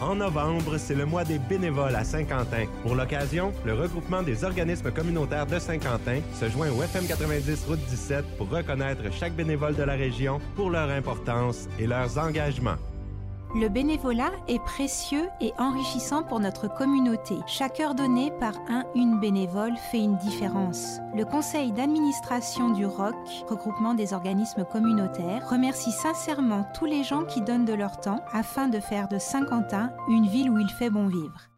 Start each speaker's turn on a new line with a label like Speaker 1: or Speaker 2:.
Speaker 1: En novembre, c'est le mois des bénévoles à Saint-Quentin. Pour l'occasion, le regroupement des organismes communautaires de Saint-Quentin se joint au FM 90 Route 17 pour reconnaître chaque bénévole de la région pour leur importance et leurs engagements.
Speaker 2: Le bénévolat est précieux et enrichissant pour notre communauté. Chaque heure donnée par un une bénévole fait une différence. Le conseil d'administration du ROC, regroupement des organismes communautaires, remercie sincèrement tous les gens qui donnent de leur temps afin de faire de Saint-Quentin une ville où il fait bon vivre.